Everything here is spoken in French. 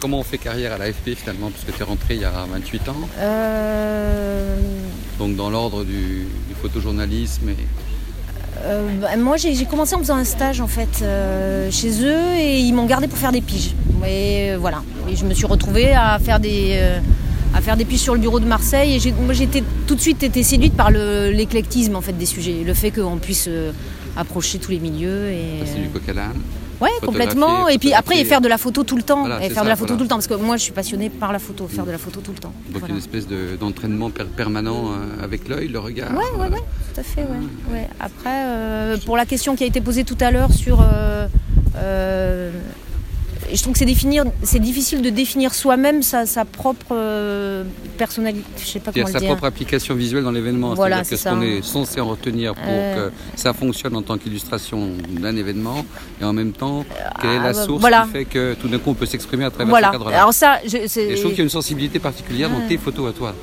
Comment on fait carrière à l'AFP finalement Puisque tu es rentré il y a 28 ans. Euh, Donc dans l'ordre du, du photojournalisme. Et... euh, bah, moi, j'ai commencé en faisant un stage en fait euh, chez eux et ils m'ont gardé pour faire des piges. Et voilà. Et je me suis retrouvée à faire des à faire des piges sur le bureau de Marseille. Et j'ai- moi, j'étais tout de suite été séduite par le- l'éclectisme en fait des sujets, le fait qu'on puisse euh, approcher tous les milieux et C'est du coq à l'âne. Ouais, complètement. Et puis après, et faire de la photo tout le temps. Voilà, et faire de la photo voilà. tout le temps. Parce que moi, je suis passionnée par la photo, faire de la photo tout le temps. Donc Voilà. une espèce de- d'entraînement per- permanent euh, avec l'œil, le regard. Ouais, ouais, euh, ouais, tout à fait, ouais. ouais. Après, euh, pour la question qui a été posée tout à l'heure sur. Je trouve que c'est définir, c'est difficile de définir soi-même sa, sa propre euh, personnalité. Je sais pas comment sa le dire. propre application visuelle dans l'événement. Voilà, C'est-à-dire que ce qu'on est censé en retenir pour Euh. que ça fonctionne en tant qu'illustration d'un événement. Et en même temps, quelle est Ah, la bah, source voilà. qui fait que tout d'un coup on peut s'exprimer à travers Voilà. ce cadre-là Alors ça, je- Et je trouve qu'il y a une sensibilité particulière dans Ouais. tes photos à toi.